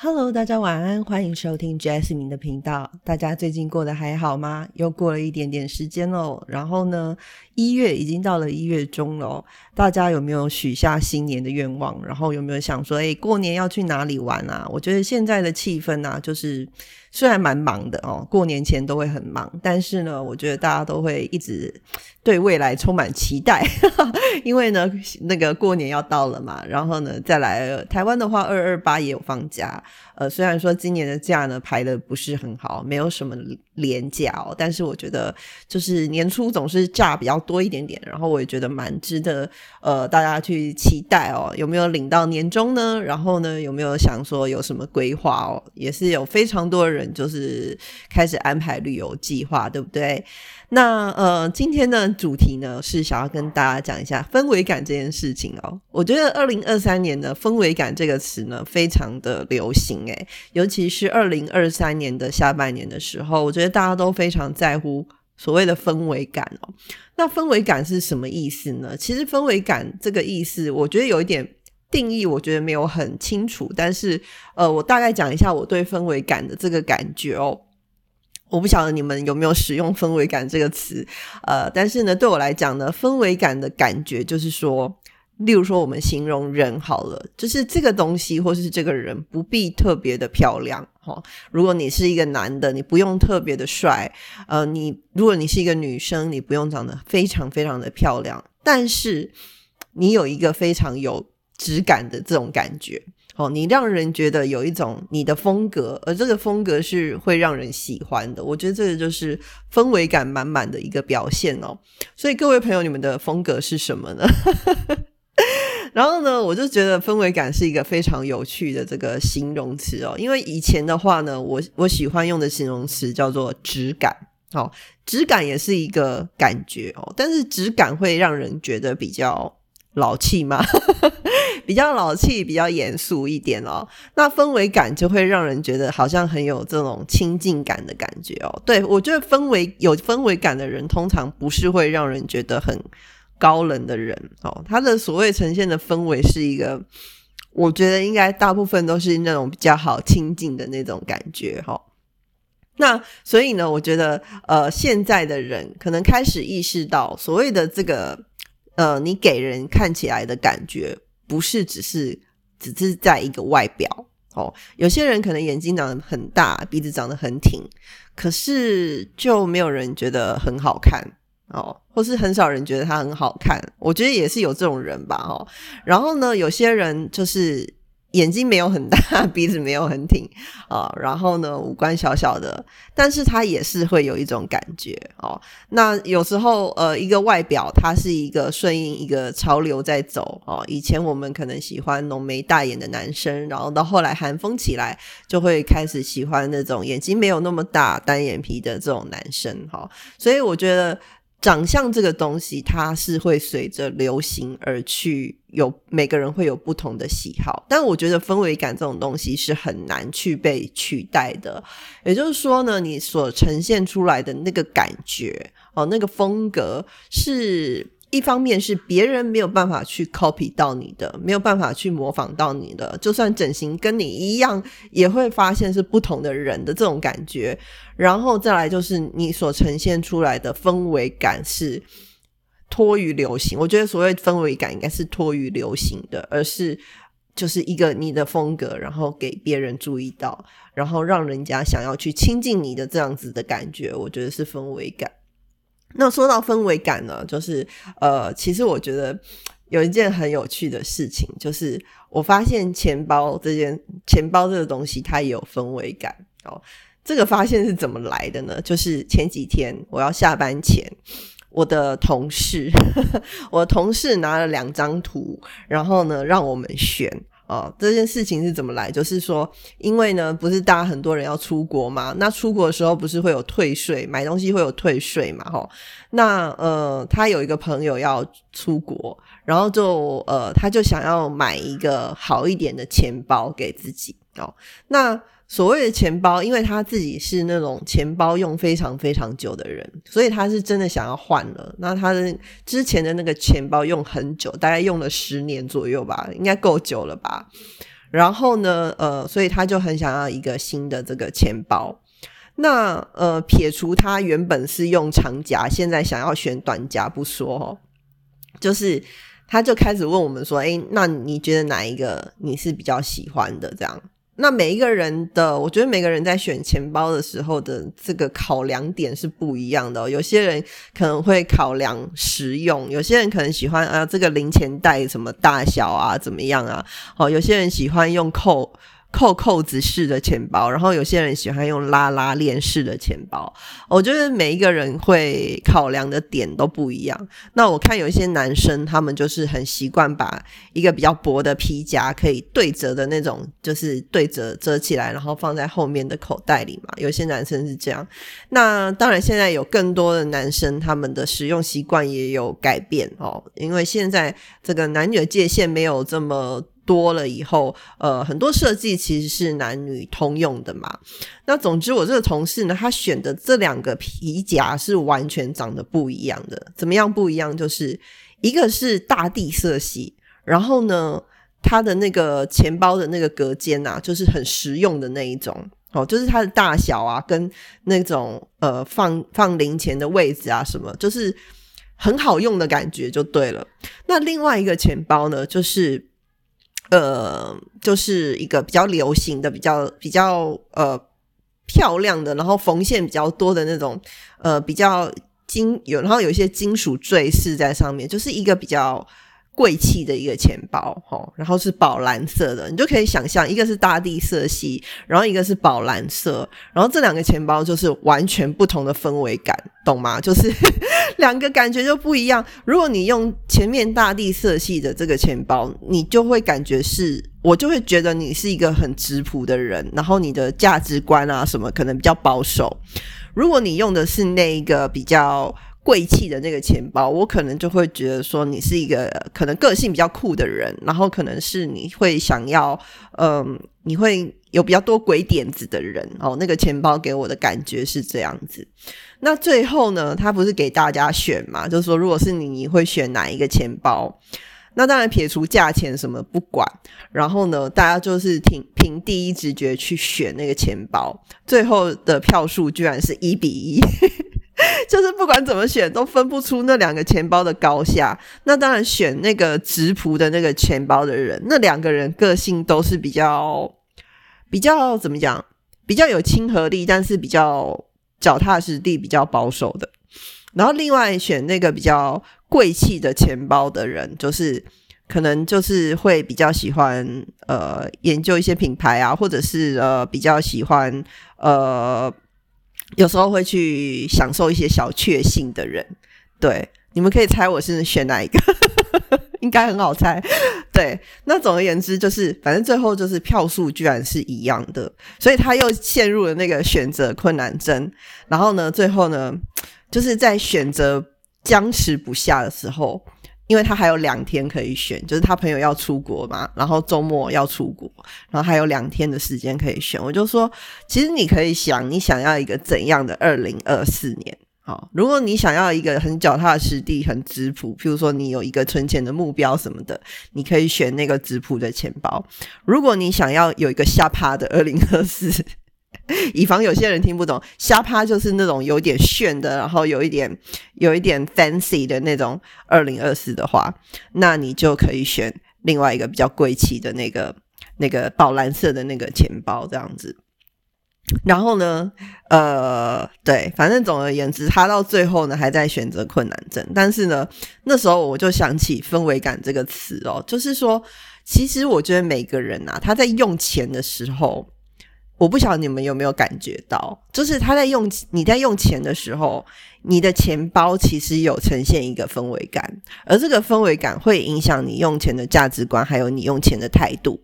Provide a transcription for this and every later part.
Hello，大家晚安，欢迎收听 Jasmine 的频道。大家最近过得还好吗？又过了一点点时间喽。然后呢，一月已经到了一月中了，大家有没有许下新年的愿望？然后有没有想说，哎，过年要去哪里玩啊？我觉得现在的气氛呢，就是虽然蛮忙的哦，过年前都会很忙，但是呢，我觉得大家都会一直对未来充满期待，因为呢，那个过年要到了嘛。然后呢，再来台湾的话，二二八也有放假。呃，虽然说今年的假呢排的不是很好，没有什么廉价哦，但是我觉得就是年初总是假比较多一点点，然后我也觉得蛮值得呃大家去期待哦。有没有领到年终呢？然后呢，有没有想说有什么规划哦？也是有非常多人就是开始安排旅游计划，对不对？那呃，今天的主题呢是想要跟大家讲一下氛围感这件事情哦。我觉得二零二三年的氛围感这个词呢非常的流行诶，尤其是二零二三年的下半年的时候，我觉得大家都非常在乎所谓的氛围感哦。那氛围感是什么意思呢？其实氛围感这个意思，我觉得有一点定义，我觉得没有很清楚。但是呃，我大概讲一下我对氛围感的这个感觉哦。我不晓得你们有没有使用“氛围感”这个词，呃，但是呢，对我来讲呢，氛围感的感觉就是说，例如说，我们形容人好了，就是这个东西或是这个人不必特别的漂亮，哈。如果你是一个男的，你不用特别的帅，呃，你如果你是一个女生，你不用长得非常非常的漂亮，但是你有一个非常有质感的这种感觉。哦，你让人觉得有一种你的风格，而这个风格是会让人喜欢的。我觉得这个就是氛围感满满的一个表现哦。所以各位朋友，你们的风格是什么呢？然后呢，我就觉得氛围感是一个非常有趣的这个形容词哦。因为以前的话呢，我我喜欢用的形容词叫做质感。哦，质感也是一个感觉哦，但是质感会让人觉得比较。老气嘛？比较老气，比较严肃一点哦。那氛围感就会让人觉得好像很有这种亲近感的感觉哦。对我觉得氛围有氛围感的人，通常不是会让人觉得很高冷的人哦。他的所谓呈现的氛围是一个，我觉得应该大部分都是那种比较好亲近的那种感觉哈。那所以呢，我觉得呃，现在的人可能开始意识到所谓的这个。呃，你给人看起来的感觉不是只是只是在一个外表哦。有些人可能眼睛长得很大，鼻子长得很挺，可是就没有人觉得很好看哦，或是很少人觉得他很好看。我觉得也是有这种人吧，哦。然后呢，有些人就是。眼睛没有很大，鼻子没有很挺啊，然后呢，五官小小的，但是他也是会有一种感觉哦。那有时候，呃，一个外表它是一个顺应一个潮流在走哦。以前我们可能喜欢浓眉大眼的男生，然后到后来韩风起来，就会开始喜欢那种眼睛没有那么大、单眼皮的这种男生哈。所以我觉得。长相这个东西，它是会随着流行而去，有每个人会有不同的喜好。但我觉得氛围感这种东西是很难去被取代的。也就是说呢，你所呈现出来的那个感觉，哦，那个风格是。一方面是别人没有办法去 copy 到你的，没有办法去模仿到你的，就算整形跟你一样，也会发现是不同的人的这种感觉。然后再来就是你所呈现出来的氛围感是脱于流行。我觉得所谓氛围感应该是脱于流行的，而是就是一个你的风格，然后给别人注意到，然后让人家想要去亲近你的这样子的感觉。我觉得是氛围感。那说到氛围感呢，就是呃，其实我觉得有一件很有趣的事情，就是我发现钱包这件钱包这个东西它也有氛围感哦。这个发现是怎么来的呢？就是前几天我要下班前，我的同事，我同事拿了两张图，然后呢让我们选。哦，这件事情是怎么来？就是说，因为呢，不是大家很多人要出国嘛，那出国的时候不是会有退税，买东西会有退税嘛，哈。那呃，他有一个朋友要出国，然后就呃，他就想要买一个好一点的钱包给自己哦。那所谓的钱包，因为他自己是那种钱包用非常非常久的人，所以他是真的想要换了。那他的之前的那个钱包用很久，大概用了十年左右吧，应该够久了吧。然后呢，呃，所以他就很想要一个新的这个钱包。那呃，撇除他原本是用长夹，现在想要选短夹不说，就是他就开始问我们说：“哎，那你觉得哪一个你是比较喜欢的？”这样。那每一个人的，我觉得每个人在选钱包的时候的这个考量点是不一样的。有些人可能会考量实用，有些人可能喜欢啊这个零钱袋什么大小啊怎么样啊？哦，有些人喜欢用扣。扣扣子式的钱包，然后有些人喜欢用拉拉链式的钱包。我觉得每一个人会考量的点都不一样。那我看有一些男生，他们就是很习惯把一个比较薄的皮夹可以对折的那种，就是对折折起来，然后放在后面的口袋里嘛。有些男生是这样。那当然，现在有更多的男生，他们的使用习惯也有改变哦，因为现在这个男女的界限没有这么。多了以后，呃，很多设计其实是男女通用的嘛。那总之，我这个同事呢，他选的这两个皮夹是完全长得不一样的。怎么样不一样？就是一个是大地色系，然后呢，它的那个钱包的那个隔间啊，就是很实用的那一种哦，就是它的大小啊，跟那种呃放放零钱的位置啊，什么，就是很好用的感觉就对了。那另外一个钱包呢，就是。呃，就是一个比较流行的、比较比较呃漂亮的，然后缝线比较多的那种，呃，比较金有，然后有一些金属坠饰在上面，就是一个比较。贵气的一个钱包，哈，然后是宝蓝色的，你就可以想象，一个是大地色系，然后一个是宝蓝色，然后这两个钱包就是完全不同的氛围感，懂吗？就是 两个感觉就不一样。如果你用前面大地色系的这个钱包，你就会感觉是，我就会觉得你是一个很质朴的人，然后你的价值观啊什么可能比较保守。如果你用的是那一个比较。贵气的那个钱包，我可能就会觉得说你是一个可能个性比较酷的人，然后可能是你会想要，嗯，你会有比较多鬼点子的人哦。那个钱包给我的感觉是这样子。那最后呢，他不是给大家选嘛？就是说，如果是你，你会选哪一个钱包？那当然撇除价钱什么不管，然后呢，大家就是凭凭第一直觉去选那个钱包，最后的票数居然是一比一。就是不管怎么选，都分不出那两个钱包的高下。那当然选那个直仆的那个钱包的人，那两个人个性都是比较比较怎么讲，比较有亲和力，但是比较脚踏实地、比较保守的。然后另外选那个比较贵气的钱包的人，就是可能就是会比较喜欢呃研究一些品牌啊，或者是呃比较喜欢呃。有时候会去享受一些小确幸的人，对，你们可以猜我是选哪一个，应该很好猜。对，那总而言之就是，反正最后就是票数居然是一样的，所以他又陷入了那个选择困难症。然后呢，最后呢，就是在选择僵持不下的时候。因为他还有两天可以选，就是他朋友要出国嘛，然后周末要出国，然后还有两天的时间可以选。我就说，其实你可以想，你想要一个怎样的二零二四年？好，如果你想要一个很脚踏实地、很质朴，譬如说你有一个存钱的目标什么的，你可以选那个质朴的钱包。如果你想要有一个下趴的二零二四。以防有些人听不懂，虾趴就是那种有点炫的，然后有一点有一点 fancy 的那种。二零二四的话，那你就可以选另外一个比较贵气的那个那个宝蓝色的那个钱包这样子。然后呢，呃，对，反正总而言之，他到最后呢还在选择困难症。但是呢，那时候我就想起氛围感这个词哦，就是说，其实我觉得每个人啊，他在用钱的时候。我不晓得你们有没有感觉到，就是他在用你在用钱的时候，你的钱包其实有呈现一个氛围感，而这个氛围感会影响你用钱的价值观，还有你用钱的态度。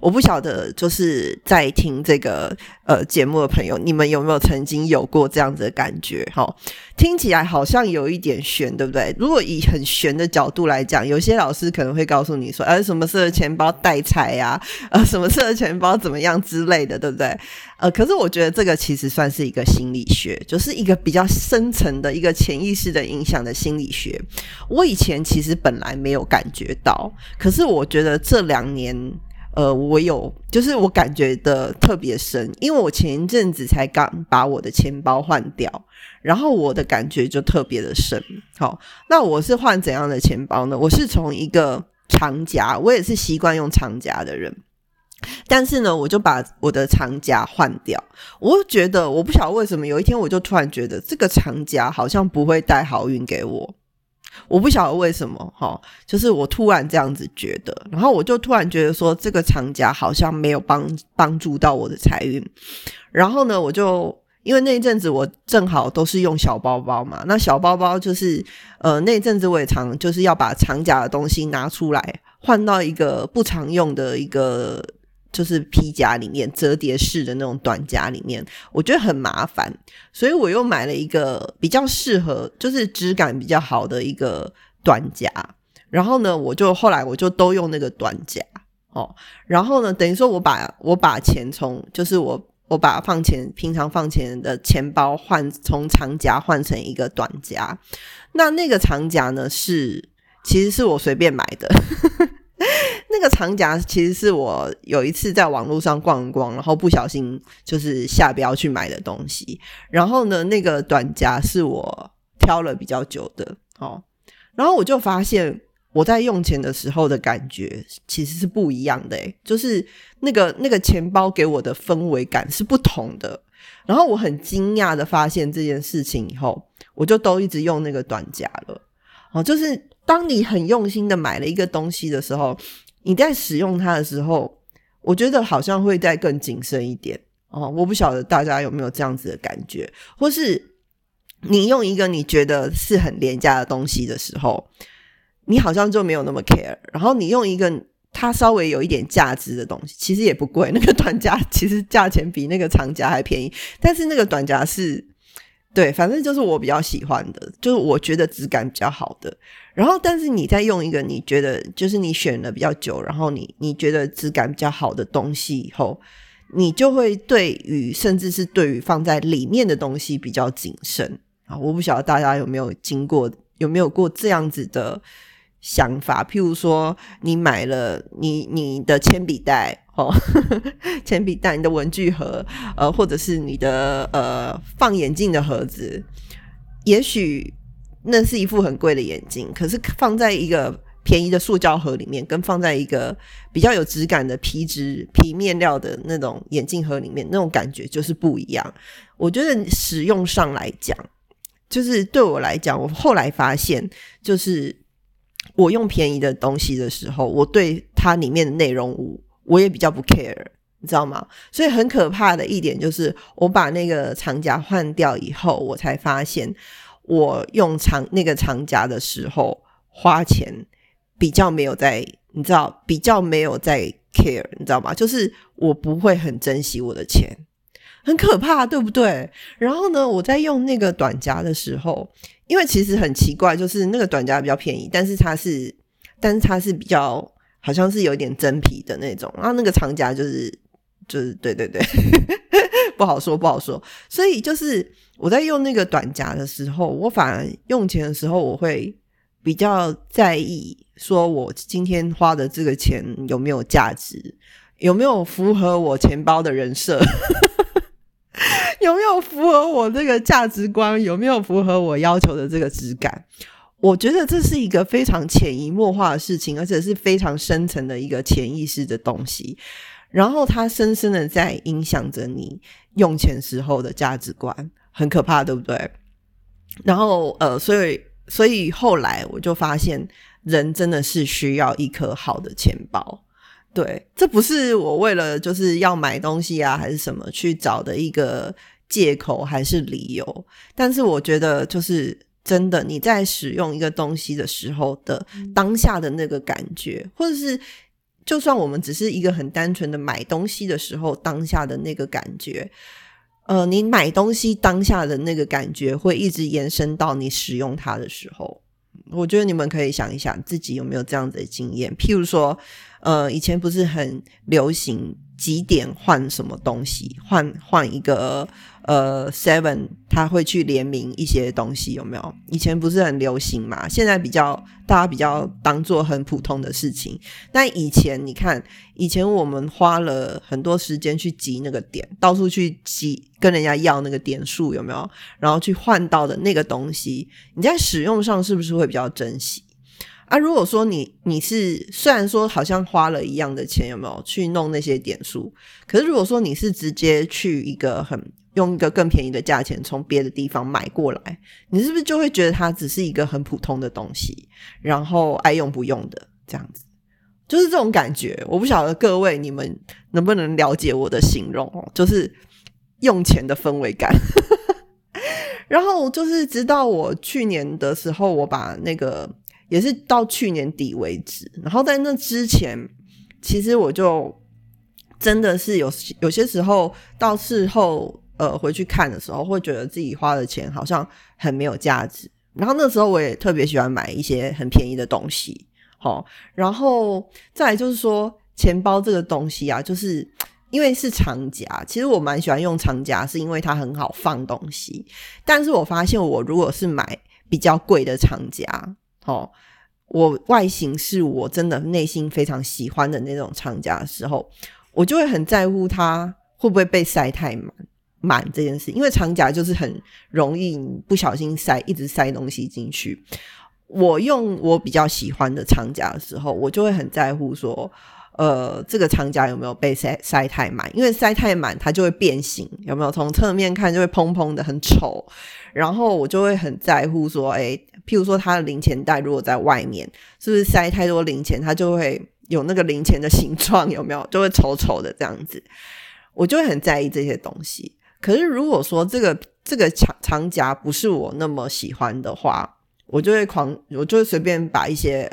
我不晓得，就是在听这个呃节目的朋友，你们有没有曾经有过这样子的感觉？哈，听起来好像有一点悬，对不对？如果以很悬的角度来讲，有些老师可能会告诉你说，呃，什么色的钱包带财呀？呃，什么色的钱包怎么样之类的，对不对？呃，可是我觉得这个其实算是一个心理学，就是一个比较深层的一个潜意识的影响的心理学。我以前其实本来没有感觉到，可是我觉得这两年。呃，我有就是我感觉的特别深，因为我前一阵子才刚把我的钱包换掉，然后我的感觉就特别的深。好，那我是换怎样的钱包呢？我是从一个长夹，我也是习惯用长夹的人。但是呢，我就把我的长夹换掉。我觉得，我不晓得为什么，有一天我就突然觉得这个长夹好像不会带好运给我。我不晓得为什么，哈，就是我突然这样子觉得，然后我就突然觉得说，这个长夹好像没有帮帮助到我的财运。然后呢，我就因为那一阵子我正好都是用小包包嘛，那小包包就是呃那一阵子我也常就是要把长夹的东西拿出来换到一个不常用的一个。就是皮夹里面折叠式的那种短夹里面，我觉得很麻烦，所以我又买了一个比较适合，就是质感比较好的一个短夹。然后呢，我就后来我就都用那个短夹哦。然后呢，等于说我把我把钱从就是我我把放钱平常放钱的钱包换从长夹换成一个短夹。那那个长夹呢是其实是我随便买的。那个长夹其实是我有一次在网络上逛逛，然后不小心就是下标去买的东西。然后呢，那个短夹是我挑了比较久的哦。然后我就发现我在用钱的时候的感觉其实是不一样的，就是那个那个钱包给我的氛围感是不同的。然后我很惊讶的发现这件事情以后，我就都一直用那个短夹了。哦，就是当你很用心的买了一个东西的时候，你在使用它的时候，我觉得好像会再更谨慎一点哦。我不晓得大家有没有这样子的感觉，或是你用一个你觉得是很廉价的东西的时候，你好像就没有那么 care。然后你用一个它稍微有一点价值的东西，其实也不贵，那个短夹其实价钱比那个长夹还便宜，但是那个短夹是。对，反正就是我比较喜欢的，就是我觉得质感比较好的。然后，但是你在用一个你觉得就是你选了比较久，然后你你觉得质感比较好的东西以后，你就会对于甚至是对于放在里面的东西比较谨慎啊。我不晓得大家有没有经过，有没有过这样子的。想法，譬如说，你买了你你的铅笔袋哦，铅笔袋，你的文具盒，呃，或者是你的呃放眼镜的盒子，也许那是一副很贵的眼镜，可是放在一个便宜的塑胶盒里面，跟放在一个比较有质感的皮质皮面料的那种眼镜盒里面，那种感觉就是不一样。我觉得使用上来讲，就是对我来讲，我后来发现就是。我用便宜的东西的时候，我对它里面的内容物我也比较不 care，你知道吗？所以很可怕的一点就是，我把那个长夹换掉以后，我才发现我用长那个长夹的时候花钱比较没有在，你知道，比较没有在 care，你知道吗？就是我不会很珍惜我的钱，很可怕，对不对？然后呢，我在用那个短夹的时候。因为其实很奇怪，就是那个短夹比较便宜，但是它是，但是它是比较好像是有点真皮的那种，然后那个长夹就是就是对对对，不好说不好说。所以就是我在用那个短夹的时候，我反而用钱的时候，我会比较在意，说我今天花的这个钱有没有价值，有没有符合我钱包的人设。有没有符合我这个价值观？有没有符合我要求的这个质感？我觉得这是一个非常潜移默化的事情，而且是非常深层的一个潜意识的东西。然后它深深的在影响着你用钱时候的价值观，很可怕，对不对？然后呃，所以所以后来我就发现，人真的是需要一颗好的钱包。对，这不是我为了就是要买东西啊，还是什么去找的一个借口还是理由。但是我觉得，就是真的，你在使用一个东西的时候的当下的那个感觉，或者是就算我们只是一个很单纯的买东西的时候，当下的那个感觉，呃，你买东西当下的那个感觉会一直延伸到你使用它的时候。我觉得你们可以想一想，自己有没有这样子的经验？譬如说。呃，以前不是很流行几点换什么东西，换换一个呃 Seven，他会去联名一些东西，有没有？以前不是很流行嘛？现在比较大家比较当做很普通的事情。但以前你看，以前我们花了很多时间去集那个点，到处去集跟人家要那个点数，有没有？然后去换到的那个东西，你在使用上是不是会比较珍惜？啊，如果说你你是虽然说好像花了一样的钱，有没有去弄那些点数？可是如果说你是直接去一个很用一个更便宜的价钱从别的地方买过来，你是不是就会觉得它只是一个很普通的东西，然后爱用不用的这样子，就是这种感觉。我不晓得各位你们能不能了解我的形容哦，就是用钱的氛围感。然后就是直到我去年的时候，我把那个。也是到去年底为止，然后在那之前，其实我就真的是有有些时候到事后呃回去看的时候，会觉得自己花的钱好像很没有价值。然后那时候我也特别喜欢买一些很便宜的东西，好，然后再来就是说钱包这个东西啊，就是因为是长夹，其实我蛮喜欢用长夹，是因为它很好放东西。但是我发现我如果是买比较贵的长夹，哦，我外形是我真的内心非常喜欢的那种长夹的时候，我就会很在乎它会不会被塞太满满这件事，因为长夹就是很容易不小心塞一直塞东西进去。我用我比较喜欢的长夹的时候，我就会很在乎说，呃，这个长夹有没有被塞塞太满，因为塞太满它就会变形，有没有？从侧面看就会蓬蓬的很丑，然后我就会很在乎说，哎。譬如说，它的零钱袋如果在外面，是不是塞太多零钱，它就会有那个零钱的形状，有没有？就会丑丑的这样子。我就会很在意这些东西。可是如果说这个这个长长夹不是我那么喜欢的话，我就会狂，我就会随便把一些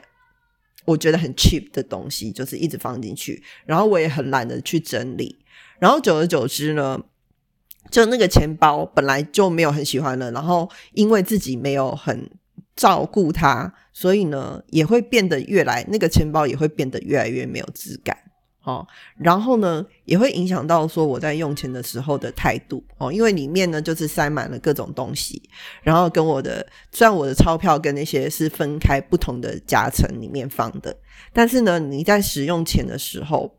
我觉得很 cheap 的东西，就是一直放进去。然后我也很懒得去整理。然后久而久之呢，就那个钱包本来就没有很喜欢了。然后因为自己没有很照顾它，所以呢，也会变得越来那个钱包也会变得越来越没有质感哦。然后呢，也会影响到说我在用钱的时候的态度哦，因为里面呢就是塞满了各种东西，然后跟我的虽然我的钞票跟那些是分开不同的夹层里面放的，但是呢，你在使用钱的时候。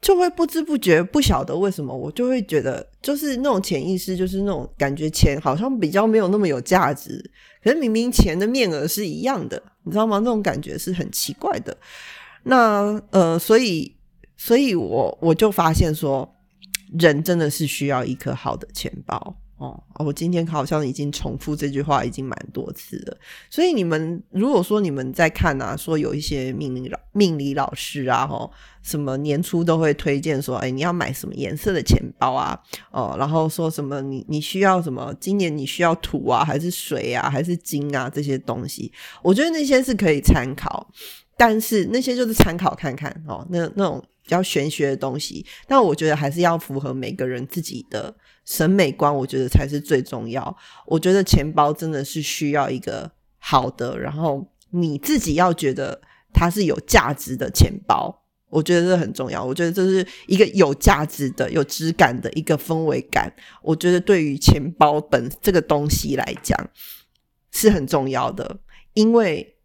就会不知不觉不晓得为什么，我就会觉得就是那种潜意识，就是那种感觉钱好像比较没有那么有价值。可是明明钱的面额是一样的，你知道吗？那种感觉是很奇怪的。那呃，所以，所以我我就发现说，人真的是需要一颗好的钱包。哦，我今天好像已经重复这句话已经蛮多次了。所以你们如果说你们在看啊，说有一些命理老命理老师啊，哈，什么年初都会推荐说，哎，你要买什么颜色的钱包啊？哦，然后说什么你你需要什么？今年你需要土啊，还是水啊，还是金啊？这些东西，我觉得那些是可以参考，但是那些就是参考看看哦，那那种比较玄学的东西，但我觉得还是要符合每个人自己的。审美观，我觉得才是最重要。我觉得钱包真的是需要一个好的，然后你自己要觉得它是有价值的钱包，我觉得这很重要。我觉得这是一个有价值的、有质感的一个氛围感。我觉得对于钱包本这个东西来讲是很重要的，因为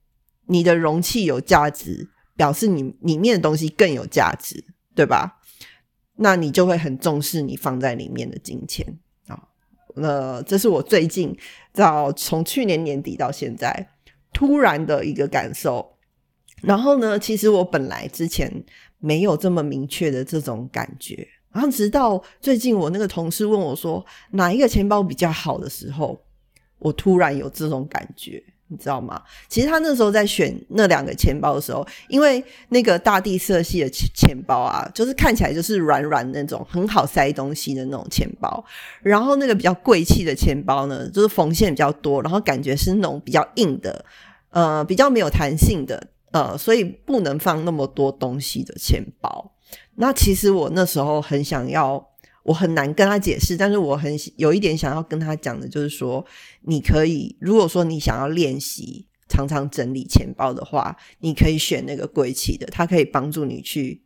你的容器有价值，表示你里面的东西更有价值，对吧？那你就会很重视你放在里面的金钱啊。那这是我最近到从去年年底到现在突然的一个感受。然后呢，其实我本来之前没有这么明确的这种感觉，然后直到最近我那个同事问我说哪一个钱包比较好的时候，我突然有这种感觉。你知道吗？其实他那时候在选那两个钱包的时候，因为那个大地色系的钱包啊，就是看起来就是软软那种，很好塞东西的那种钱包。然后那个比较贵气的钱包呢，就是缝线比较多，然后感觉是那种比较硬的，呃，比较没有弹性的，呃，所以不能放那么多东西的钱包。那其实我那时候很想要。我很难跟他解释，但是我很有一点想要跟他讲的，就是说，你可以如果说你想要练习常常整理钱包的话，你可以选那个贵气的，它可以帮助你去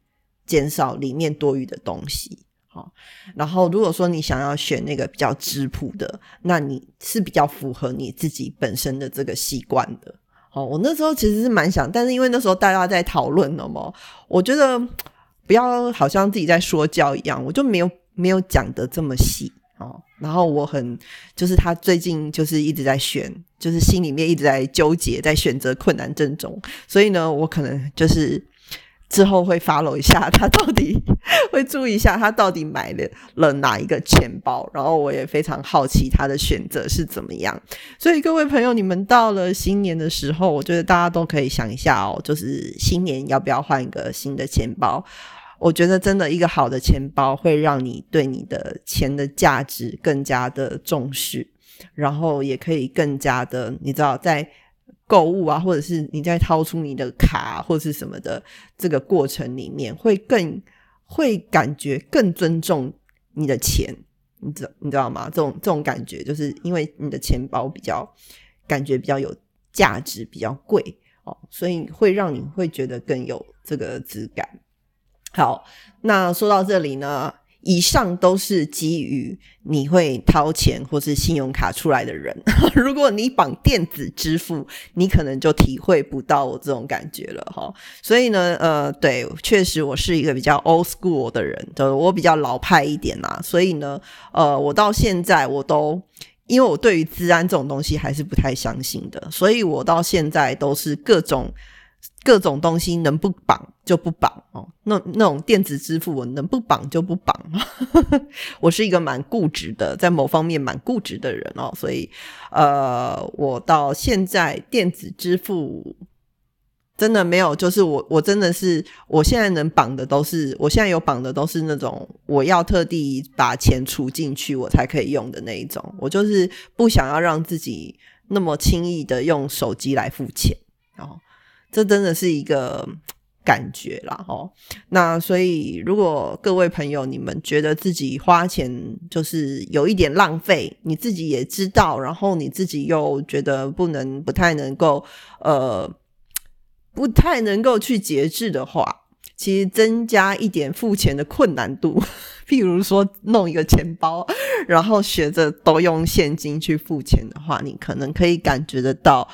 减少里面多余的东西。好，然后如果说你想要选那个比较质朴的，那你是比较符合你自己本身的这个习惯的。哦，我那时候其实是蛮想，但是因为那时候大家在讨论了嘛，我觉得不要好像自己在说教一样，我就没有没有讲的这么细哦。然后我很就是他最近就是一直在选，就是心里面一直在纠结，在选择困难症中，所以呢，我可能就是。之后会 follow 一下他到底会注意一下他到底买了了哪一个钱包，然后我也非常好奇他的选择是怎么样。所以各位朋友，你们到了新年的时候，我觉得大家都可以想一下哦，就是新年要不要换一个新的钱包？我觉得真的一个好的钱包会让你对你的钱的价值更加的重视，然后也可以更加的你知道在。购物啊，或者是你在掏出你的卡或者是什么的这个过程里面，会更会感觉更尊重你的钱，你知你知道吗？这种这种感觉，就是因为你的钱包比较感觉比较有价值，比较贵哦，所以会让你会觉得更有这个质感。好，那说到这里呢。以上都是基于你会掏钱或是信用卡出来的人。如果你绑电子支付，你可能就体会不到我这种感觉了哈。所以呢，呃，对，确实我是一个比较 old school 的人，就我比较老派一点啦。所以呢，呃，我到现在我都因为我对于治安这种东西还是不太相信的，所以我到现在都是各种。各种东西能不绑就不绑哦，那那种电子支付我能不绑就不绑。我是一个蛮固执的，在某方面蛮固执的人哦，所以呃，我到现在电子支付真的没有，就是我我真的是我现在能绑的都是，我现在有绑的都是那种我要特地把钱储进去我才可以用的那一种，我就是不想要让自己那么轻易的用手机来付钱哦。这真的是一个感觉啦，哦。那所以，如果各位朋友你们觉得自己花钱就是有一点浪费，你自己也知道，然后你自己又觉得不能、不太能够，呃，不太能够去节制的话，其实增加一点付钱的困难度，譬如说弄一个钱包，然后学着都用现金去付钱的话，你可能可以感觉得到。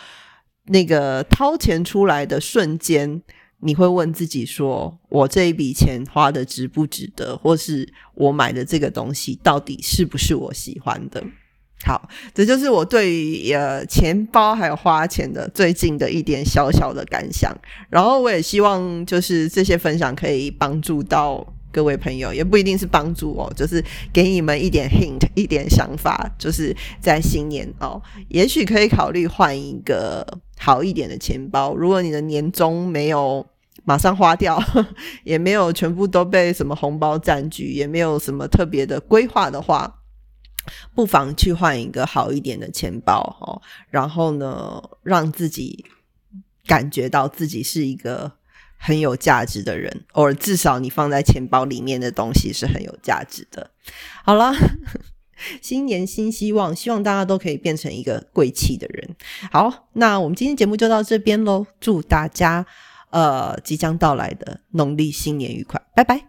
那个掏钱出来的瞬间，你会问自己说：“我这一笔钱花的值不值得？或是我买的这个东西到底是不是我喜欢的？”好，这就是我对于呃钱包还有花钱的最近的一点小小的感想。然后我也希望就是这些分享可以帮助到。各位朋友，也不一定是帮助哦，就是给你们一点 hint，一点想法，就是在新年哦，也许可以考虑换一个好一点的钱包。如果你的年终没有马上花掉，也没有全部都被什么红包占据，也没有什么特别的规划的话，不妨去换一个好一点的钱包哦。然后呢，让自己感觉到自己是一个。很有价值的人，偶尔至少你放在钱包里面的东西是很有价值的。好了，新年新希望，希望大家都可以变成一个贵气的人。好，那我们今天节目就到这边喽，祝大家呃即将到来的农历新年愉快，拜拜。